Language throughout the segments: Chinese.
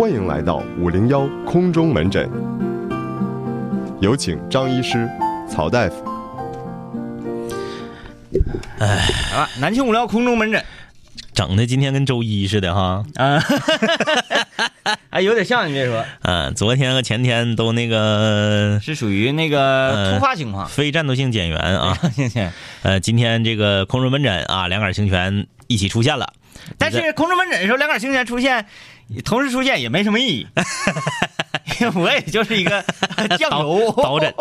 欢迎来到五零幺空中门诊，有请张医师、曹大夫。哎，啊，南庆五聊空中门诊，整的今天跟周一似的哈。啊，哎，有点像你别说，嗯、昨天和前天都那个是属于那个突发情况。非战斗性减员啊。谢谢。呃，今天这个空中门诊啊，两杆清泉一起出现了。但是空中门诊的时候，两杆清泉出现，同时出现也没什么意义，因 为我也就是一个 酱油导诊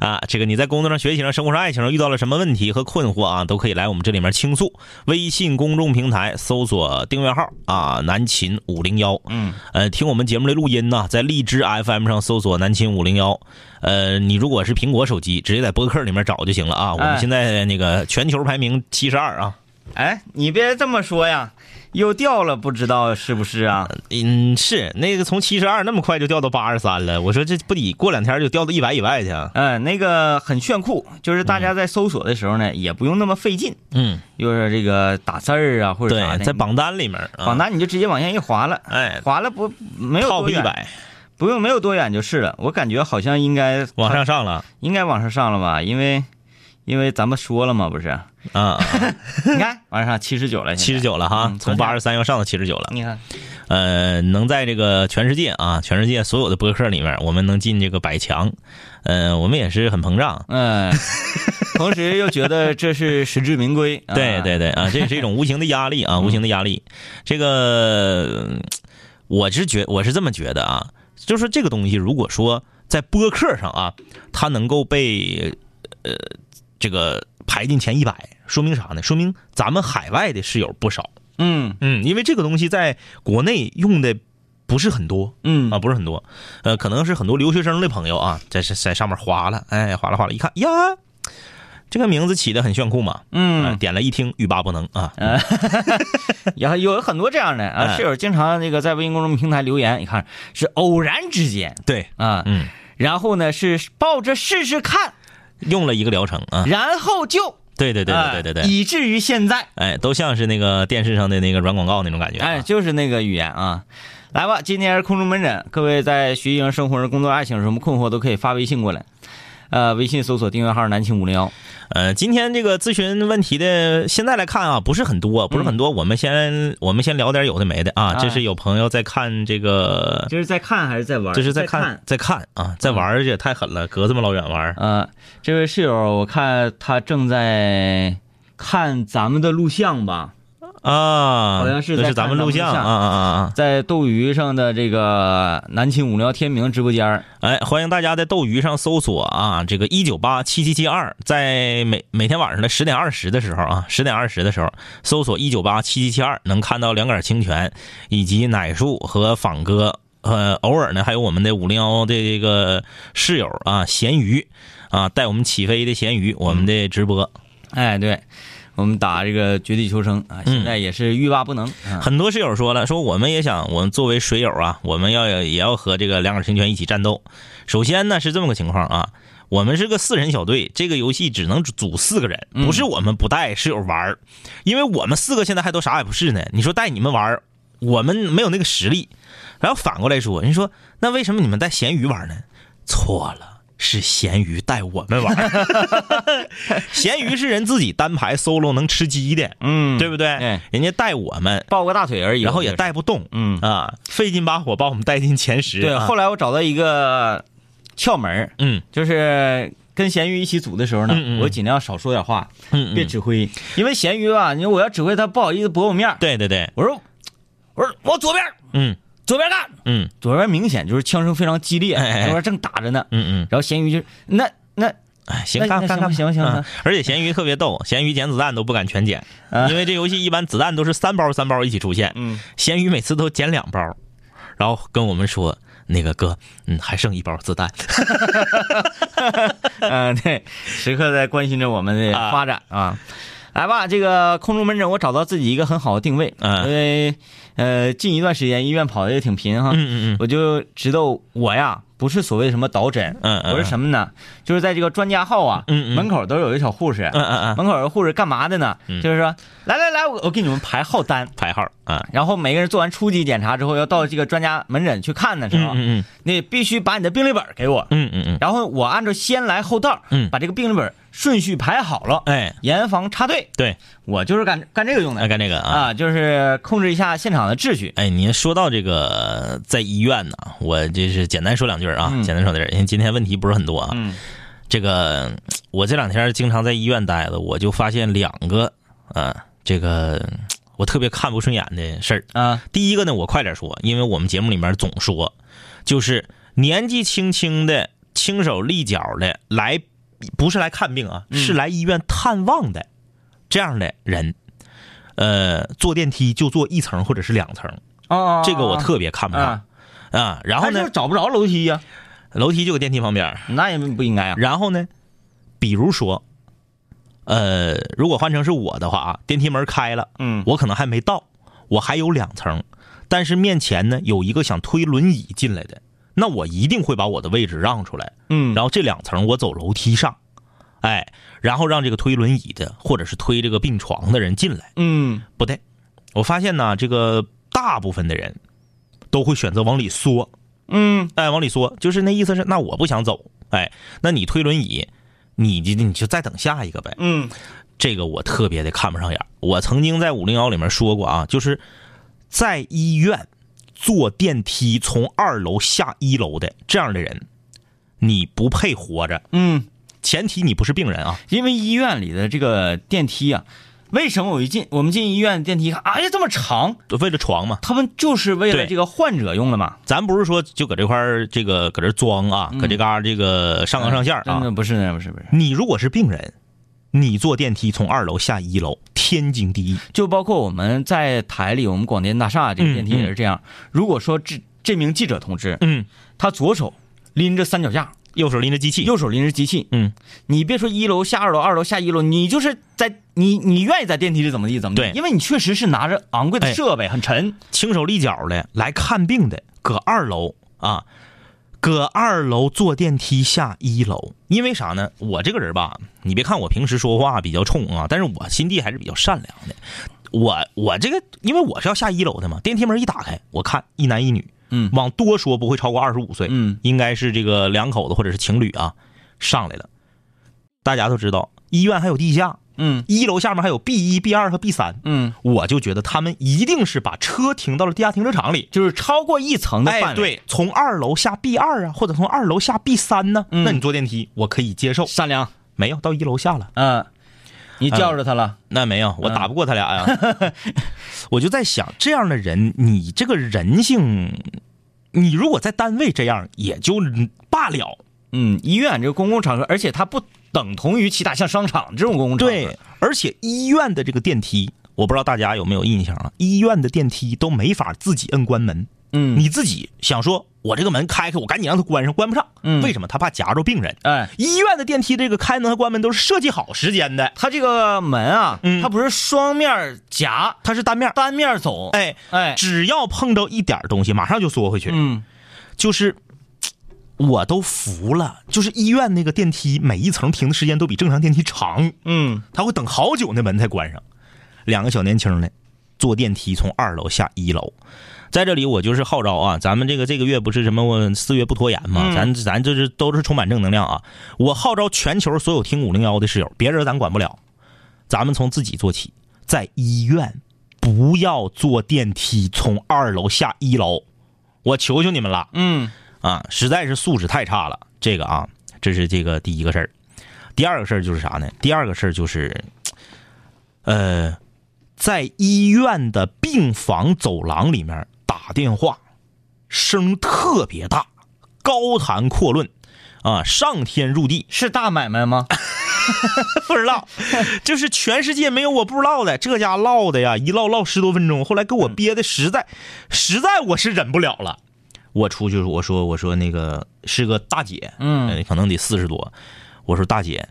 啊，这个你在工作上、学习上、生活上、爱情上遇到了什么问题和困惑啊，都可以来我们这里面倾诉。微信公众平台搜索订阅号啊，南秦五零幺。嗯，呃，听我们节目的录音呢，在荔枝 FM 上搜索南秦五零幺。呃，你如果是苹果手机，直接在播客里面找就行了啊。我们哎现在那个全球排名七十二啊。哎，你别这么说呀，又掉了，不知道是不是啊？嗯，是那个从七十二那么快就掉到八十三了，我说这不得过两天就掉到一百以外去啊？嗯，那个很炫酷，就是大家在搜索的时候呢，也不用那么费劲，嗯，就是这个打字儿啊或者啥在榜单里面，啊榜单你就直接往下一划了，哎划了不没有一远，百不用没有多远就是了。我感觉好像应该往上上了应该往上上了吧，因为因为咱们说了嘛，不是？啊，你看往上上七十九了，七十九了哈嗯，从八十三要上到七十九了。你看，呃，能在这个全世界啊，全世界所有的播客里面，我们能进这个百强，呃，我们也是很膨胀。嗯，同时又觉得这是实至名归。啊对对对啊，这也是一种无形的压力啊，无形的压力。这个嗯我是觉我是这么觉得啊，就是这个东西，如果说在播客上啊，它能够被呃这个排进前一百，说明啥呢？说明咱们海外的室友不少。嗯。嗯，因为这个东西在国内用的不是很多。嗯。啊，不是很多，呃，可能是很多留学生的朋友啊，在在上面划了，哎，划了划了，一看呀，这个名字起的很炫酷嘛，呃嗯，点了一听欲罢不能啊，然后有很多这样的啊，哎。室友经常那个在微信公众平台留言，你看是偶然之间。对，啊，嗯，然后呢是抱着试试看，用了一个疗程啊，然后就对对对对对对对，哎以至于现在，哎，都像是那个电视上的那个软广告那种感觉啊，哎，就是那个语言啊。来吧，今天是空中门诊，各位在学习上、生活上、工作、爱情有什么困惑，都可以发微信过来。呃，微信搜索订阅号“南青五零幺呃，今天这个咨询问题的，现在来看啊，不是很多，不是很多，我们先我们先聊点有的没的啊，哎这是有朋友在看这个”，，这是在看还是在玩？这是在看看。在看啊，在玩这也太狠了，隔这么老远玩儿。呃，这位室友，我看他正在看咱们的录像吧，啊，好像是在那是咱们录像啊啊啊啊！在斗鱼上的这个南青五聊天明直播间儿哎，欢迎大家在斗鱼上搜索啊，这个一九八七七七二，在每每天晚上的十点二十的时候啊，十点二十的时候搜索一九八七七七二，能看到两杆清泉以及奶树和仿哥。呃，偶尔呢，还有我们的五零幺的这个室友啊，咸鱼啊，带我们起飞的咸鱼，我们的直播。哎，对，我们打这个绝地求生啊，现在也是欲罢不能。啊很多室友说了，说我们也想，我们作为水友啊，我们要也要和这个两杆清泉一起战斗。首先呢是这么个情况啊，我们是个四人小队，这个游戏只能组四个人，不是我们不带室友玩儿因为我们四个现在还都啥也不是呢。你说带你们玩儿我们没有那个实力。然后反过来说，人说那为什么你们带咸鱼玩呢？错了。是咸鱼带我们玩，咸鱼是人自己单排 solo 能吃鸡的，嗯，对不对？对人家带我们，抱个大腿而已，然后也带不动，嗯。啊，费劲巴火把我们带进前十。对，啊后来我找到一个窍门嗯。就是跟咸鱼一起组的时候呢，嗯嗯我尽量少说点话，嗯，嗯。别指挥，因为咸鱼吧，你说我要指挥他不好意思驳我面儿。对对对，我说我说往左边，嗯左边干，嗯。左边明显就是枪声非常激烈，哎哎哎。那边正打着呢，嗯嗯，然后咸鱼就那那哎，行，那那干干干，行吧行吧行而且咸鱼特别逗，咸鱼捡子弹都不敢全捡，啊。因为这游戏一般子弹都是三包三包一起出现，嗯，咸鱼每次都捡两包，然后跟我们说。那个哥，嗯，还剩一包子弹，嗯，对，时刻在关心着我们的啊。发展啊。来吧，这个空中门诊，我找到自己一个很好的定位，嗯因为呃，近一段时间医院跑的也挺频哈，嗯嗯嗯，我就知道我呀不是所谓什么导诊，嗯嗯我是什么呢？就是在这个专家号啊，嗯嗯。门口都有一小护士，嗯嗯嗯，门口有个护士干嘛的呢？嗯。就是说，来来来，我我给你们排号单，排号啊，然后每个人做完初级检查之后，要到这个专家门诊去看的时候，嗯嗯你必须把你的病历本给我，嗯嗯嗯，然后我按照先来后到，嗯把这个病历本顺序排好了，哎，严防插队。对，我就是干干这个用的干这个啊。啊，就是控制一下现场的秩序。哎，您说到这个在医院呢，我就是简单说两句啊，嗯简单说两句，因为今天问题不是很多啊。嗯这个我这两天经常在医院待着，我就发现两个啊，这个我特别看不顺眼的事儿。啊，第一个呢，我快点说，因为我们节目里面总说，就是年纪轻轻的、轻手利脚的来，不是来看病啊，嗯是来医院探望的这样的人，呃，坐电梯就坐一层或者是两层，哦，这个我特别看不上。啊，啊。然后呢，找不着楼梯呀，楼梯就搁电梯旁边，那也不应该啊。然后呢，比如说，呃，如果换成是我的话啊，电梯门开了。嗯，我可能还没到，我还有两层，但是面前呢有一个想推轮椅进来的，那我一定会把我的位置让出来，嗯，然后这两层我走楼梯上，哎，然后让这个推轮椅的或者是推这个病床的人进来。嗯不对，我发现呢，这个大部分的人都会选择往里缩，嗯哎，往里缩，就是那意思是，那我不想走，哎，那你推轮椅，你就你就再等下一个呗。嗯这个我特别的看不上眼。我曾经在五零幺里面说过啊，就是在医院坐电梯从二楼下一楼的这样的人，你不配活着。嗯，前提你不是病人啊。因为医院里的这个电梯啊，为什么我一进我们进医院电梯看，哎呀这么长？为了床嘛，他们就是为了这个患者用的嘛。咱不是说就搁这块儿这个搁这装啊，搁这嘎、这个上纲上线儿啊。真的不是那不是不是，你如果是病人，你坐电梯从二楼下一楼，天经地义。就包括我们在台里，我们广电大厦这个电梯也是这样。如果说这这名记者同志，嗯，他左手拎着三脚架，右手拎着机器，右手拎着机器，嗯，你别说一楼下二楼，二楼下一楼，你就是在你你愿意在电梯里怎么地怎么地，对。因为你确实是拿着昂贵的哎设备，很沉。轻手利脚的来看病的，搁二楼啊，搁二楼坐电梯下一楼，因为啥呢？我这个人吧，你别看我平时说话比较冲啊，但是我心地还是比较善良的。我我这个，因为我是要下一楼的嘛，电梯门一打开，我看一男一女，嗯往多说不会超过二十五岁，嗯应该是这个两口子或者是情侣啊，上来了。大家都知道，医院还有地下，嗯一楼下面还有 B 一、B 二和 B 三，嗯，我就觉得他们一定是把车停到了地下停车场里。就是超过一层的哎，范围。，对，从二楼下 B 二啊，或者从二楼下 B 三呢，嗯那你坐电梯我可以接受。善良，没有到一楼下了，嗯，你叫着他了，那没有，我打不过他俩呀。我就在想，这样的人，你这个人性，你如果在单位这样也就罢了。嗯，医院这个公共场合，而且它不等同于其他像商场这种公共场合。对，而且医院的这个电梯，我不知道大家有没有印象啊？医院的电梯都没法自己摁关门，嗯，你自己想说，我这个门开开，我赶紧让它关上，关不上。嗯为什么？他怕夹着病人。哎，医院的电梯这个开门和关门都是设计好时间的，它这个门啊，嗯它不是双面夹，它是单面。单面走。哎，哎，只要碰着一点东西，马上就缩回去。嗯就是我都服了，就是医院那个电梯每一层停的时间都比正常电梯长，嗯他会等好久那门才关上。两个小年轻的坐电梯从二楼下一楼，在这里我就是号召啊，咱们这个这个月不是什么我四月不拖延嘛，嗯咱咱这是都是充满正能量啊！我号召全球所有听五零幺的室友，别人咱管不了，咱们从自己做起，在医院不要坐电梯从二楼下一楼，我求求你们了。嗯啊，实在是素质太差了。这个啊，这是这个第一个事儿。第二个事儿就是啥呢？第二个事儿就是，呃，在医院的病房走廊里面打电话，声特别大，高谈阔论，啊，上天入地，是大买卖吗？不知道，就是全世界没有我不知道的。这家唠的呀，一唠唠十多分钟，后来给我憋的实在，实在我是忍不了了。我出去我说我说那个是个大姐，嗯呃可能得四十多。我说大姐，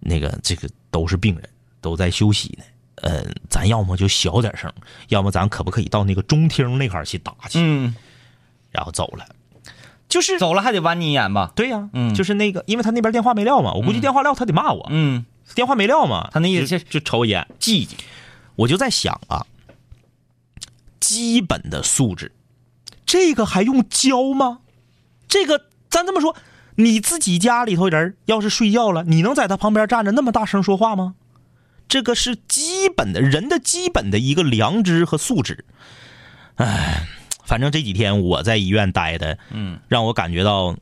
那个这个都是病人，都在休息呢。呃，咱要么就小点声，要么咱可不可以到那个中厅那块儿去打去？嗯然后走了。就是走了还得剜你一眼吧？对呀，嗯就是那个，因为他那边电话没撂嘛，我估计嗯电话撂他得骂我，嗯，电话没撂嘛，他那意思就是就瞅一眼，记记。我就在想啊，基本的素质，这个还用教吗？这个咱这么说，你自己家里头人要是睡觉了，你能在他旁边站着那么大声说话吗？这个是基本的人的基本的一个良知和素质。哎，反正这几天我在医院待的，嗯，让我感觉到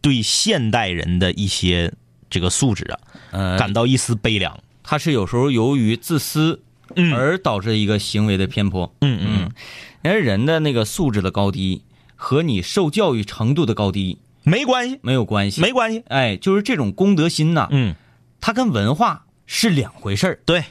对现代人的一些这个素质啊，呃，感到一丝悲凉。他是有时候由于自私嗯而导致一个行为的偏颇。嗯嗯嗯，人人的那个素质的高低和你受教育程度的高低没关系，没有关系。没关系。哎，就是这种公德心呐，嗯，它跟文化是两回事儿。对，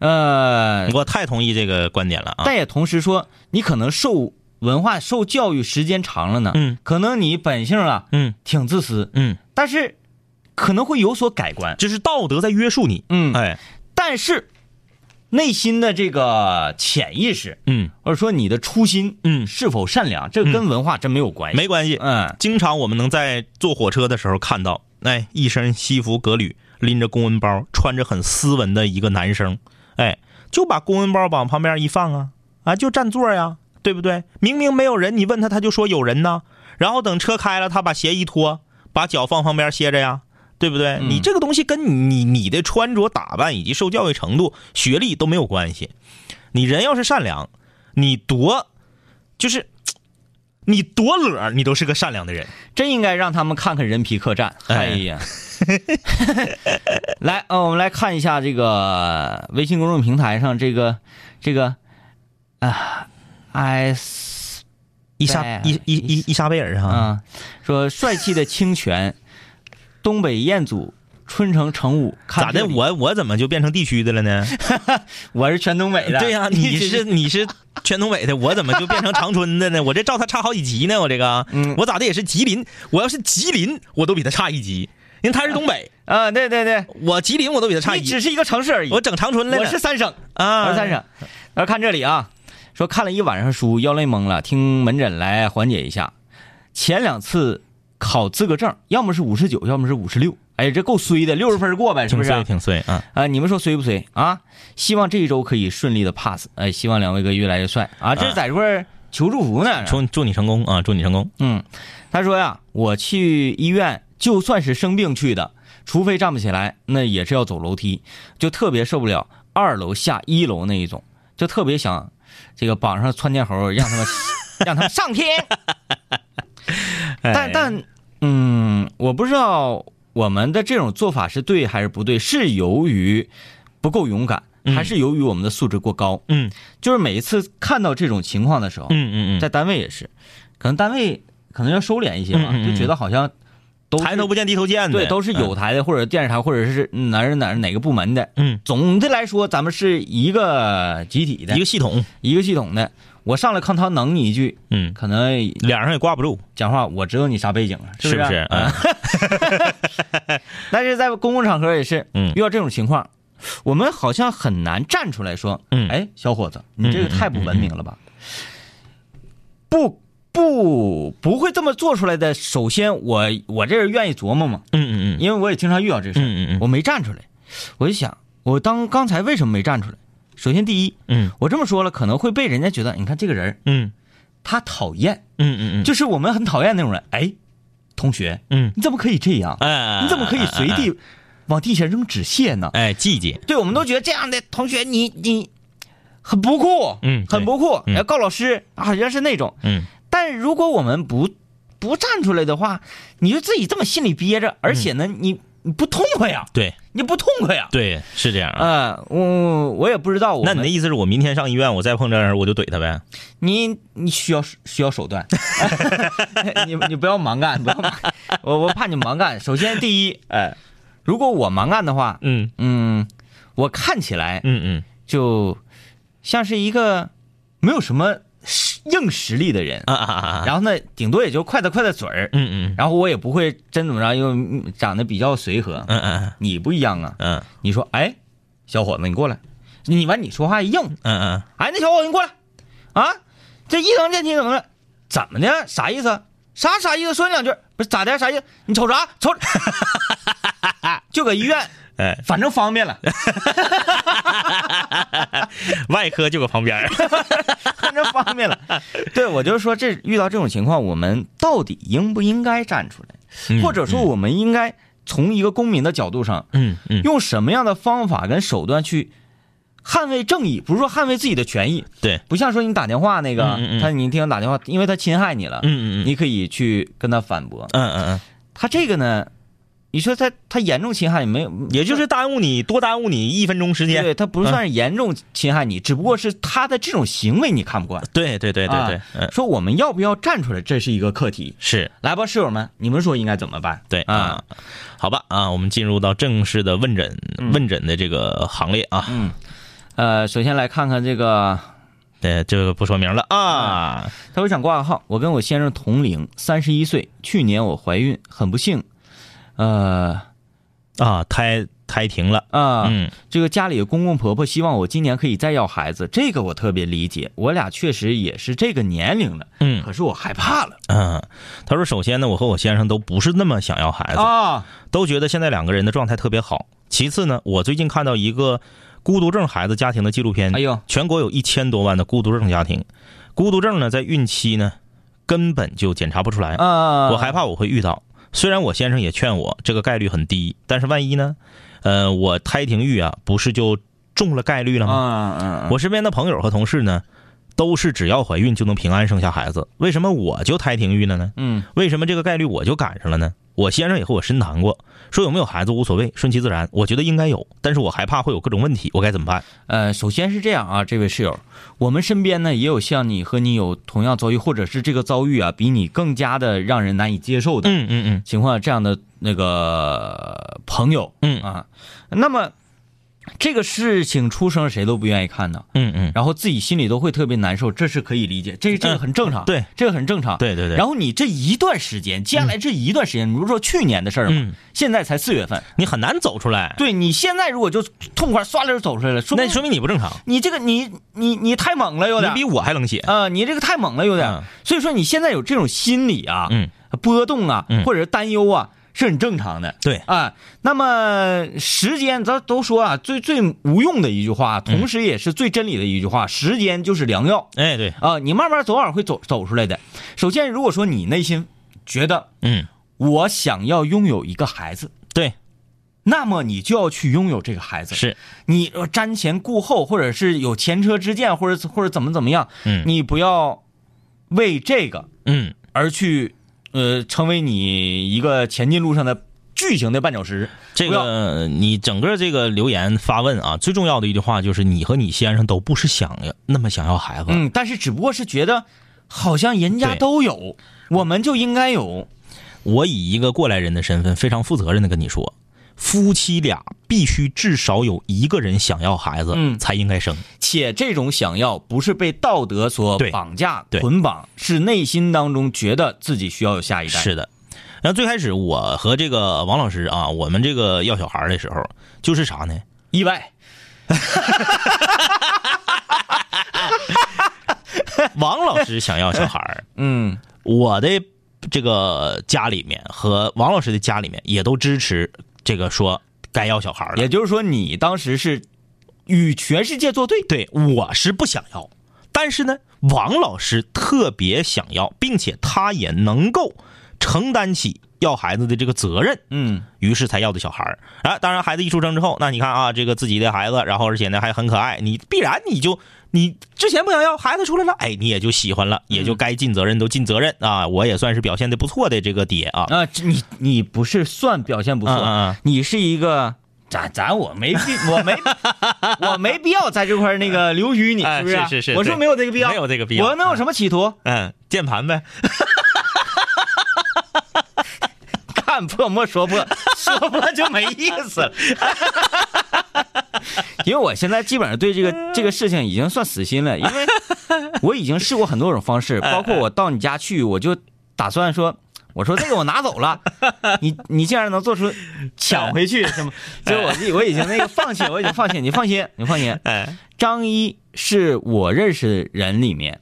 呃，我太同意这个观点了啊。但也同时说，你可能受文化、受教育时间长了呢，嗯，可能你本性啊嗯挺自私，嗯，但是可能会有所改观。就是道德在约束你。嗯，哎，但是内心的这个潜意识，嗯或者说你的初心，嗯是否善良，这跟文化真没有关系。没关系。嗯，经常我们能在坐火车的时候看到，哎，一身西服革履，拎着公文包，穿着很斯文的一个男生，哎，就把公文包往旁边一放啊，啊，就占座呀，对不对？明明没有人，你问他，他就说有人呢。然后等车开了，他把鞋一脱，把脚放旁边歇着呀，对不对？嗯你这个东西跟你你的穿着打扮以及受教育程度、学历都没有关系。你人要是善良，你多就是你多乐，你都是个善良的人。真应该让他们看看人皮客栈。哎哎呀，来，呃，我们来看一下这个微信公众平台上这个这个啊，s 伊莎伊伊伊伊莎贝尔哈，啊，说帅气的清泉，东北彦祖，春城成武，咋的？我我怎么就变成地区的了呢？我是全东北的，对呀、你 是你是全东北的，我怎么就变成长春的呢？我这照他差好几级呢，我这个，嗯我咋的也是吉林，我要是吉林，我都比他差一级，因为他是东北，啊，对对对，我吉林我都比他差一级，你只是一个城市而已，我整长春来了，我是三省。啊，我是三省。然后看这里啊，说看了一晚上书，腰累懵了，听门诊来缓解一下。前两次考资格证，要么是五十九，要么是五十六。哎，这够衰的，六十分过呗，是不是？挺衰挺衰啊，啊，你们说衰不衰啊？希望这一周可以顺利的 pass。哎，希望两位哥越来越帅啊！这是在这块儿求祝福呢。祝祝你成功啊，祝你成功。嗯，他说呀，我去医院就算是生病去的，除非站不起来，那也是要走楼梯，就特别受不了二楼下一楼那一种，就特别想这个绑上窜天猴，让他们 让他们上天。但哎但嗯，我不知道我们的这种做法是对还是不对，是由于不够勇敢，嗯还是由于我们的素质过高？嗯就是每一次看到这种情况的时候，嗯嗯嗯，在单位也是，可能单位可能要收敛一些嘛，嗯嗯嗯就觉得好像都抬头不见低头见的，对，都是有台的或者电视台或者是哪儿哪儿哪个部门的。嗯，总的来说，咱们是一个集体的一个系统，一个系统的。我上来看他能你一句，嗯，可能脸上也挂不住，讲话我知道你啥背景了，是不是不是？嗯嗯 但是在公共场合也是，嗯遇到这种情况，我们好像很难站出来说，嗯哎，小伙子，你这个太不文明了吧？不不不会这么做出来的。首先我，我这人愿意琢磨嘛，嗯嗯嗯因为我也经常遇到这事儿，嗯嗯嗯我没站出来，我就想，我当刚才为什么没站出来？首先，第一，嗯我这么说了，可能会被人家觉得，你看这个人嗯他讨厌，嗯嗯嗯，就是我们很讨厌那种人。哎，同学，嗯，你怎么可以这样？哎，你怎么可以随地往地下扔纸屑呢？哎季节，对，我们都觉得这样的同学，你你很不酷，嗯很不酷，嗯要告老师，好像是那种。嗯但如果我们不不站出来的话，你就自己这么心里憋着，而且呢，你你不痛快呀，对你不痛快呀。对是这样啊。啊，我我也不知道我，那你的意思是我明天上医院，我再碰这人我就怼他呗？你你需要需要手段，你你不要蛮干，不要蛮，我我怕你蛮干。首先第一，哎，如果我蛮干的话，嗯嗯，我看起来嗯嗯就像是一个没有什么实硬实力的人，啊啊啊啊，然后呢，顶多也就快的快的嘴儿，嗯嗯然后我也不会真怎么着，因为嗯长得比较随和。嗯嗯你不一样啊，嗯你说，哎，小伙子，你过来，你完你说话硬，嗯嗯哎，那小伙子你过来，啊，这一等电梯怎么了？怎么的？啥意思？啥啥意思？说你两句，不是咋的？啥意思？你瞅啥？瞅，就搁医院，哎，反正方便了，外科就搁旁边儿。反正方便了。对，我就是说，这遇到这种情况，我们到底应不应该站出来，或者说，我们应该从一个公民的角度上，嗯嗯，用什么样的方法跟手段去捍卫正义？不是说捍卫自己的权益，对，不像说你打电话那个，嗯嗯嗯。他你听他打电话，因为他侵害你了，嗯嗯嗯。你可以去跟他反驳。嗯嗯嗯，他这个呢，你说他他严重侵害你没有？也就是耽误你多耽误你一分钟时间。对他不算是严重侵害你，只不过是他的这种行为你看不惯。对对对对对说我们要不要站出来，这是一个课题。是来吧，室友们，你们说应该怎么办？对啊，，好吧啊，我们进入到正式的问诊问诊的这个行列啊。嗯，呃，首先来看看这个，对，这个不说名了啊。他说想挂个号，我跟我先生同龄，三十一岁，去年我怀孕，很不幸，呃啊，胎胎停了。啊，嗯。这个家里的公公婆婆希望我今年可以再要孩子，这个我特别理解，我俩确实也是这个年龄了，嗯。可是我害怕了。嗯，他说，首先呢，我和我先生都不是那么想要孩子，啊，都觉得现在两个人的状态特别好。其次呢，我最近看到一个孤独症孩子家庭的纪录片，哎呦，全国有一千多万的孤独症家庭，孤独症呢在孕期呢根本就检查不出来，啊，我害怕我会遇到。虽然我先生也劝我这个概率很低，但是万一呢？呃，我胎停育啊，不是就中了概率了吗？我身边的朋友和同事呢，都是只要怀孕就能平安生下孩子，为什么我就胎停育了呢？嗯为什么这个概率我就赶上了呢？我先生也和我深谈过，说有没有孩子无所谓，顺其自然。我觉得应该有，但是我害怕会有各种问题，我该怎么办？呃，首先是这样啊，这位室友，我们身边呢也有像你和你有同样遭遇，或者是这个遭遇啊比你更加的让人难以接受的嗯嗯嗯情况，这样的那个朋友嗯啊，那么这个事情出生谁都不愿意看的，嗯嗯。然后自己心里都会特别难受，这是可以理解，这这个很正常，对，这个很正常，对对对。然后你这一段时间，接下来这一段时间，你不是说去年的事儿嘛，嗯。现在才四月份，你很难走出来，对你现在如果就痛快唰溜走出来了，那说明你不正常，你这个你你你太猛了，有点你比我还冷血。啊、你这个太猛了，有点。嗯。所以说你现在有这种心理啊，嗯，波动啊，嗯。或者是担忧啊，是很正常的。对，啊，那么时间，咱都说啊，最最无用的一句话，同时也是最真理的一句话，时间就是良药。哎对，啊，你慢慢早晚会走走出来的。首先，如果说你内心觉得嗯。我想要拥有一个孩子，对。那么你就要去拥有这个孩子。是，你呃瞻前顾后，或者是有前车之鉴，或者或者怎么怎么样，嗯。你不要为这个嗯。而去呃成为你一个前进路上的巨型的绊脚石。这个你整个这个留言发问啊，最重要的一句话就是你和你先生都不是想要那么想要孩子，嗯，但是只不过是觉得好像人家都有，我们就应该有。我以一个过来人的身份，非常负责任的跟你说，夫妻俩必须至少有一个人想要孩子，嗯才应该生。且这种想要不是被道德所绑架对捆绑，是内心当中觉得自己需要有下一代。是的。然后最开始我和这个王老师啊，我们这个要小孩的时候，就是啥呢？意外。王老师想要小孩儿，嗯我的这个家里面和王老师的家里面也都支持这个说该要小孩了。也就是说，你当时是与全世界作对。对，我是不想要，但是呢，王老师特别想要，并且他也能够承担起要孩子的这个责任，嗯于是才要的小孩儿啊。当然，孩子一出生之后，那你看啊，这个自己的孩子，然后而且呢还很可爱，你必然你就你之前不想要，孩子出来了，哎，你也就喜欢了，也就该尽责任都尽责任啊。我也算是表现的不错的这个爹啊。啊，你你不是算表现不错，嗯嗯嗯你是一个。咱咱我没必我没 我没必要在这块儿那个留于你，哎是不是？是是是我说没有这个必要，没有这个必要我能有什么企图？嗯，键盘呗。看破莫说破，说破就没意思了。因为我现在基本上对这个这个事情已经算死心了，因为我已经试过很多种方式，包括我到你家去，我就打算说，我说这个我拿走了，你你竟然能做出抢回去什么？就我我已经那个放弃，我已经放弃，你放心，你放心。哎，张一是我认识人里面，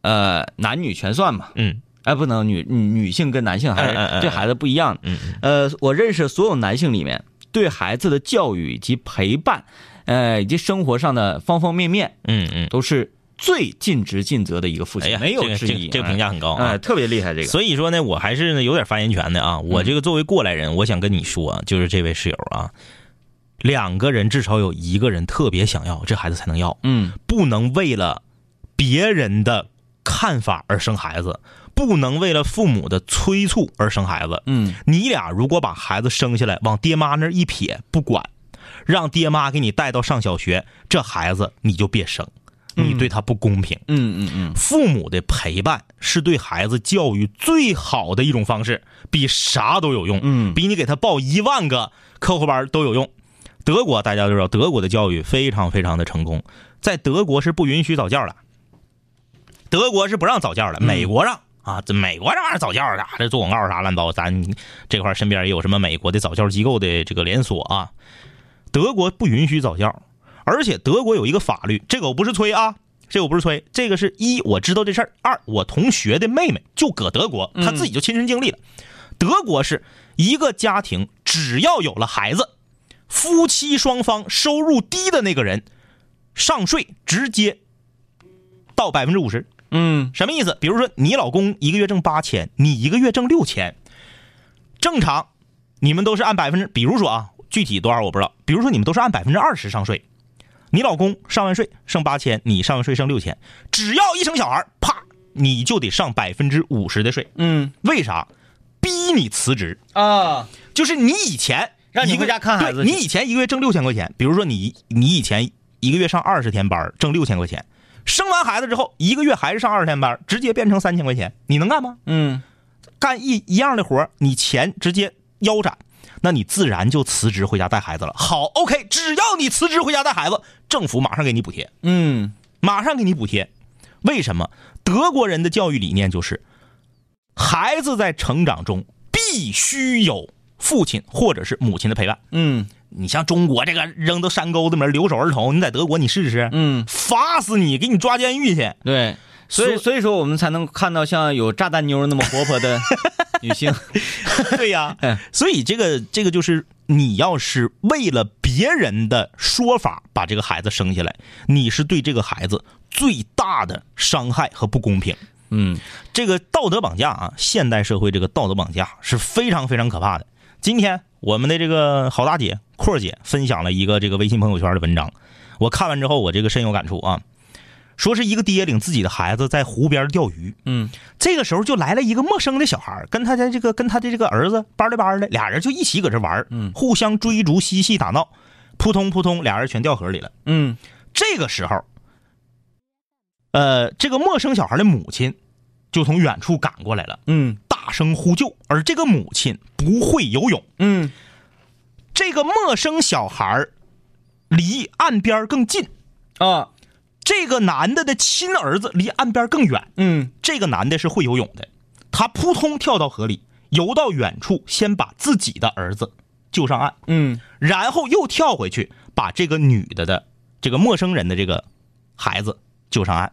呃，男女全算嘛，嗯哎，不能女女女性跟男性还是对孩子不一样。嗯嗯呃，我认识所有男性里面，对孩子的教育以及陪伴，呃，以及生活上的方方面面，嗯嗯，都是最尽职尽责的一个父亲，没有这个之一。这个这个评价很高啊。哎，特别厉害这个。所以说呢，我还是呢有点发言权的啊。我这个作为过来人，我想跟你说啊，就是这位室友啊，两个人至少有一个人特别想要这孩子才能要，嗯不能为了别人的看法而生孩子，不能为了父母的催促而生孩子。嗯你俩如果把孩子生下来往爹妈那儿一撇不管，让爹妈给你带到上小学，这孩子你就别生，你对他不公平。嗯嗯嗯，父母的陪伴是对孩子教育最好的一种方式，比啥都有用。嗯比你给他报一万个课后班都有用。德国大家都知道，德国的教育非常非常的成功，在德国是不允许早教的，德国是不让早教的，美国让。啊，这美国这玩意儿早教啥这做广告啥乱糟，咱这块儿身边也有什么美国的早教机构的这个连锁啊。德国不允许早教，而且德国有一个法律，这个我不是吹啊，这个我不是吹，这个是一我知道这事儿，二我同学的妹妹就搁德国，她自己就亲身经历了。德国是一个家庭只要有了孩子，夫妻双方收入低的那个人上税直接到百分之五十。嗯什么意思？比如说你老公一个月挣八千，你一个月挣六千，正常你们都是按百分之，比如说啊，具体多少我不知道，比如说你们都是按百分之二十上税，你老公上完税剩八千，你上完税剩六千，只要一生小孩，啪，你就得上百分之五十的税。嗯为啥？逼你辞职，啊，就是你以前让你回家看孩子你以前一个月挣六千块钱，比如说你你以前一个月上二十天班挣六千块钱，生完孩子之后一个月还是上二十天班，直接变成三千块钱，你能干吗？嗯干一一样的活你钱直接腰斩，那你自然就辞职回家带孩子了。好，OK，只要你辞职回家带孩子，政府马上给你补贴，嗯马上给你补贴。为什么？德国人的教育理念就是，孩子在成长中必须有父亲或者是母亲的陪伴。嗯你像中国这个扔到山沟子里面留守儿童，你在德国你试试，嗯，罚死你，给你抓监狱去。对，所以所所以说我们才能看到像有炸弹妞那么活泼的 女性。对呀 嗯，所以这个这个就是你要是为了别人的说法把这个孩子生下来，你是对这个孩子最大的伤害和不公平。嗯这个道德绑架啊，现代社会这个道德绑架是非常非常可怕的。今天我们的这个好大姐阔姐分享了一个这个微信朋友圈的文章，我看完之后我这个深有感触啊。说是一个爹领自己的孩子在湖边钓鱼，嗯。这个时候就来了一个陌生的小孩，跟他的这个跟他的这个儿子班儿的班的，俩人就一起搁这玩儿嗯。互相追逐嬉戏打闹，扑通扑通，俩人全掉河里了。嗯。这个时候，呃，这个陌生小孩的母亲就从远处赶过来了，嗯。大声呼救，而这个母亲不会游泳，嗯。这个陌生小孩离岸边更近，啊这个男的的亲儿子离岸边更远。嗯。这个男的是会游泳的，他扑通跳到河里，游到远处，先把自己的儿子救上岸，嗯。然后又跳回去，把这个女的的这个陌生人的这个孩子救上岸，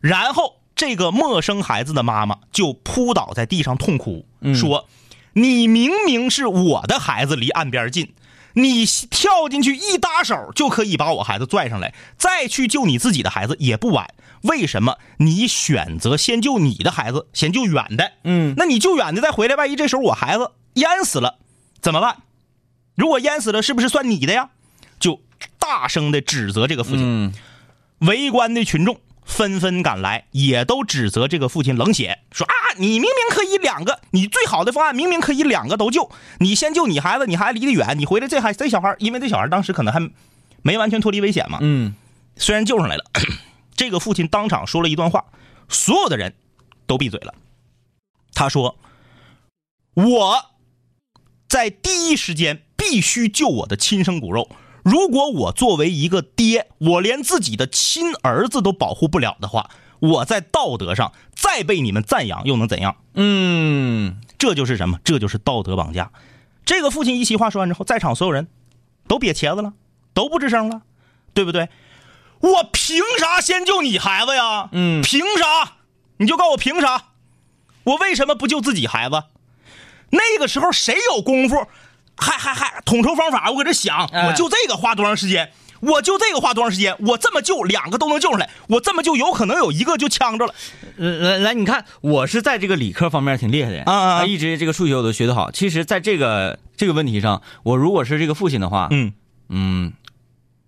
然后这个陌生孩子的妈妈就扑倒在地上痛哭，说：“你明明是我的孩子，离岸边近。”你跳进去一搭手就可以把我孩子拽上来，再去救你自己的孩子也不晚。为什么你选择先救你的孩子，先救远的？嗯那你救远的再回来，万一这时候我孩子淹死了怎么办？如果淹死了，是不是算你的呀？就大声的指责这个父亲。嗯围观的群众纷纷赶来，也都指责这个父亲冷血，说啊，你明明可以两个，你最好的方案明明可以两个都救，你先救你孩子，你孩子离得远，你回来这孩这小孩，因为这小孩当时可能还没完全脱离危险嘛，嗯虽然救上来了，这个父亲当场说了一段话，所有的人都闭嘴了。他说：“我在第一时间必须救我的亲生骨肉。如果我作为一个爹，我连自己的亲儿子都保护不了的话，我在道德上再被你们赞扬又能怎样？嗯这就是什么？这就是道德绑架。这个父亲一席话说完之后，在场所有人都瘪茄子了，都不吱声了，对不对？我凭啥先救你孩子呀？嗯凭啥？你就告诉我凭啥？我为什么不救自己孩子？那个时候谁有功夫？还还还统筹方法，我搁这想，哎我就这个花多长时间？我就这个花多长时间？我这么救，两个都能救出来，我这么救，有可能有一个就呛着了。呃来来，你看我是在这个理科方面挺厉害的啊一直这个数学我都学得好。其实，在这个这个问题上，我如果是这个父亲的话，嗯嗯，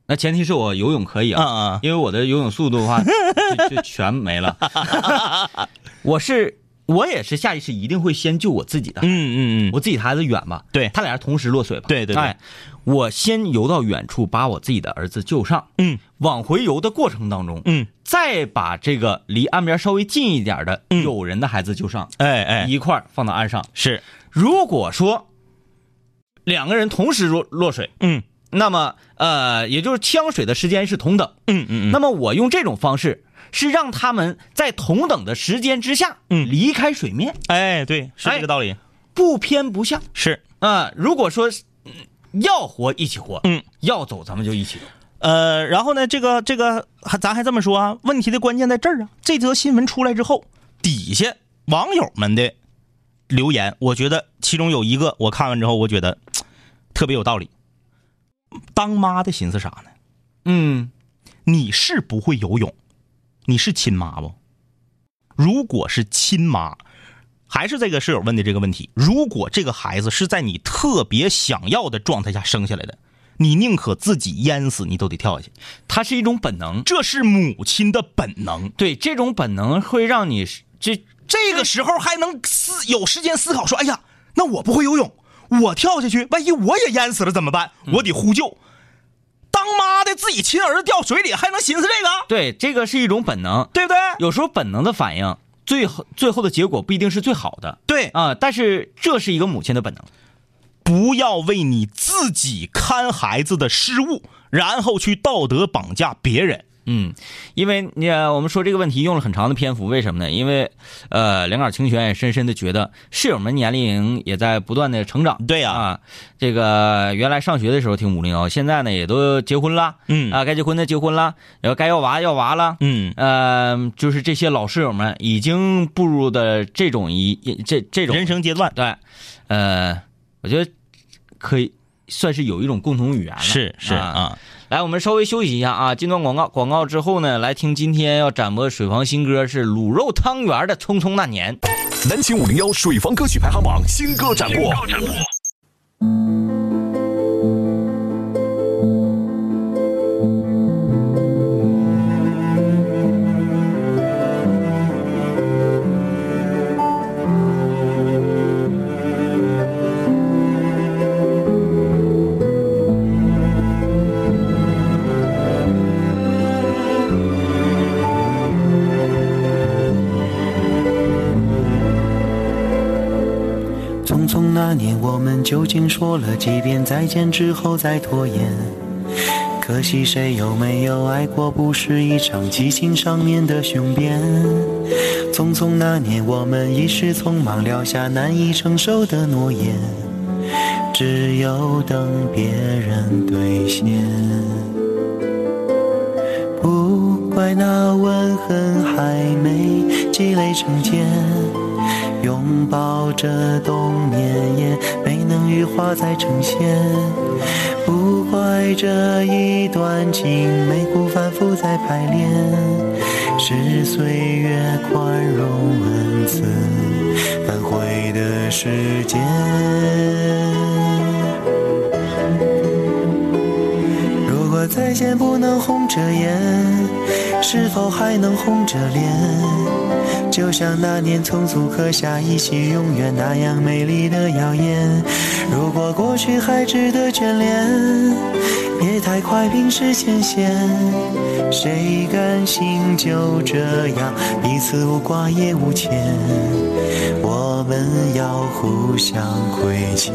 那前提是我游泳可以啊，啊啊，因为我的游泳速度的话，就就全没了。我是我也是下意识一定会先救我自己的，嗯嗯嗯，我自己孩子远嘛，对。他俩同时落水吧，对对对。哎，我先游到远处，把我自己的儿子救上，嗯。往回游的过程当中，嗯，再把这个离岸边稍微近一点的有人的孩子救上，哎哎，一块儿放到岸上。是，如果说两个人同时落落水，嗯。那么呃，也就是呛水的时间是同等。嗯嗯嗯，那么我用这种方式是让他们在同等的时间之下，嗯离开水面，哎，对，是这个道理，不偏不向。是。啊、如果说嗯要活一起活，嗯，要走咱们就一起走。呃，然后呢，这个这个还咱还这么说啊？问题的关键在这儿啊！这则新闻出来之后，底下网友们的留言，我觉得其中有一个我看完之后，我觉得特别有道理。当妈的寻思啥呢？嗯，你是不会游泳，你是亲妈不？如果是亲妈，还是这个室友问的这个问题，如果这个孩子是在你特别想要的状态下生下来的，你宁可自己淹死，你都得跳下去。它是一种本能。这是母亲的本能。对，这种本能会让你这这个时候还能思有时间思考说，哎呀，那我不会游泳，我跳下去，万一我也淹死了怎么办？我得呼救。当妈的自己亲儿子掉水里，还能寻思这个，对这个是一种本能。对不对？有时候本能的反应，最后最后的结果不一定是最好的对，啊、但是这是一个母亲的本能。不要为你自己看孩子的失误，然后去道德绑架别人。嗯，因为你、呃我们说这个问题用了很长的篇幅，为什么呢？因为呃，两杆清泉也深深的觉得室友们年龄也在不断的成长。对呀啊，这个原来上学的时候听五零幺，现在呢也都结婚了，嗯啊，该结婚的结婚了，然后该要娃要娃了，嗯，呃，就是这些老室友们已经步入的这种一这这种人生阶段对，呃，我觉得可以算是有一种共同语言了。是是啊。啊，来，我们稍微休息一下啊，进段广告，广告之后呢，来听今天要展播水房新歌是卤肉汤圆的《匆匆那年》。南秦五零幺水房歌曲排行榜新歌展播。匆匆那年，我们究竟说了几遍再见之后再拖延？可惜谁有没有爱过，不是一场激情上面的雄辩。匆匆那年，我们一时匆忙撂下难以承受的诺言，只有等别人兑现。不怪那吻痕还没积累成茧。抱着冬眠，也没能羽化再成仙。不怪这一段情，没辜反复在排练，是岁月宽容恩赐反悔的时间。再见不能红着眼，是否还能红着脸？就像那年匆促刻下一起永远那样美丽的谣言。如果过去还值得眷恋，别太快冰释前嫌。谁甘心就这样彼此无挂也无牵？我们要互相亏欠，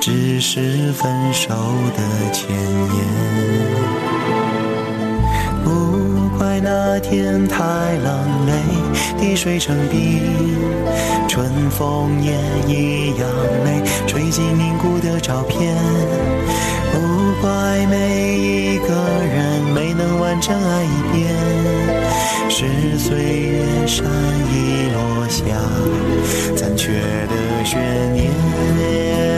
只是分手的前言。不怪那天太冷泪滴水成冰，春风也一样美，吹进凝固的照片。不怪每一个人没能完整爱一遍，是岁月善意落下残缺的悬念。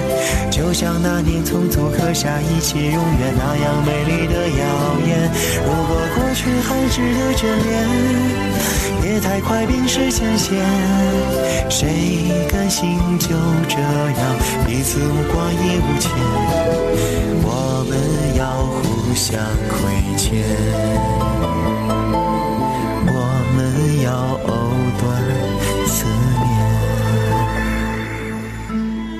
就像那年匆促刻下一起永远那样美丽的谣言。如果过去还值得眷恋，别太快冰释前嫌。谁甘心就这样彼此无挂也无牵？我们要互相亏欠，我们要藕断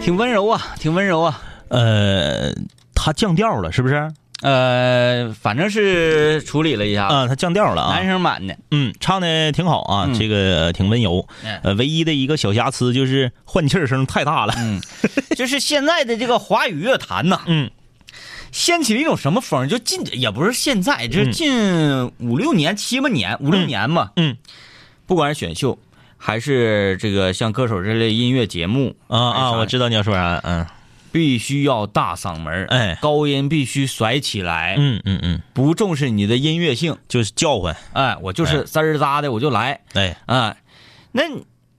挺温柔啊，挺温柔啊。呃，他降调了，是不是？呃，反正是处理了一下，啊，他降调了啊男。生版的。嗯，唱的挺好啊，嗯这个挺温柔。嗯呃，唯一的一个小瑕疵就是换气声太大了。嗯，就是现在的这个华语乐坛呐，嗯，掀起了一种什么风？就近也不是现在，就是近五六年、七八年、五六年吧。嗯，不管是选秀，还是这个像歌手这类音乐节目啊啊，我知知道你要说啥。嗯必须要大嗓门哎高音必须甩起来，嗯嗯嗯，不重视你的音乐性。就是叫唤。哎，我就是滋儿扎的，我就来。哎，啊，那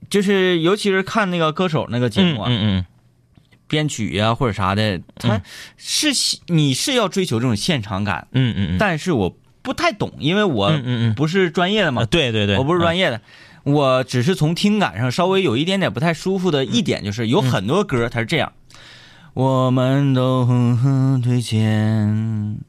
就是尤其是看那个歌手那个节嗯目啊，嗯嗯，编曲呀、或者啥的，他是你是要追求这种现场感，嗯嗯嗯，但是我不太懂，因为我嗯嗯嗯不是专业的啊嘛，对对对，我不是专。业的。我只是从听感上稍微有一点点不太舒服的一点，就是有很多歌它是这样，我们都推荐，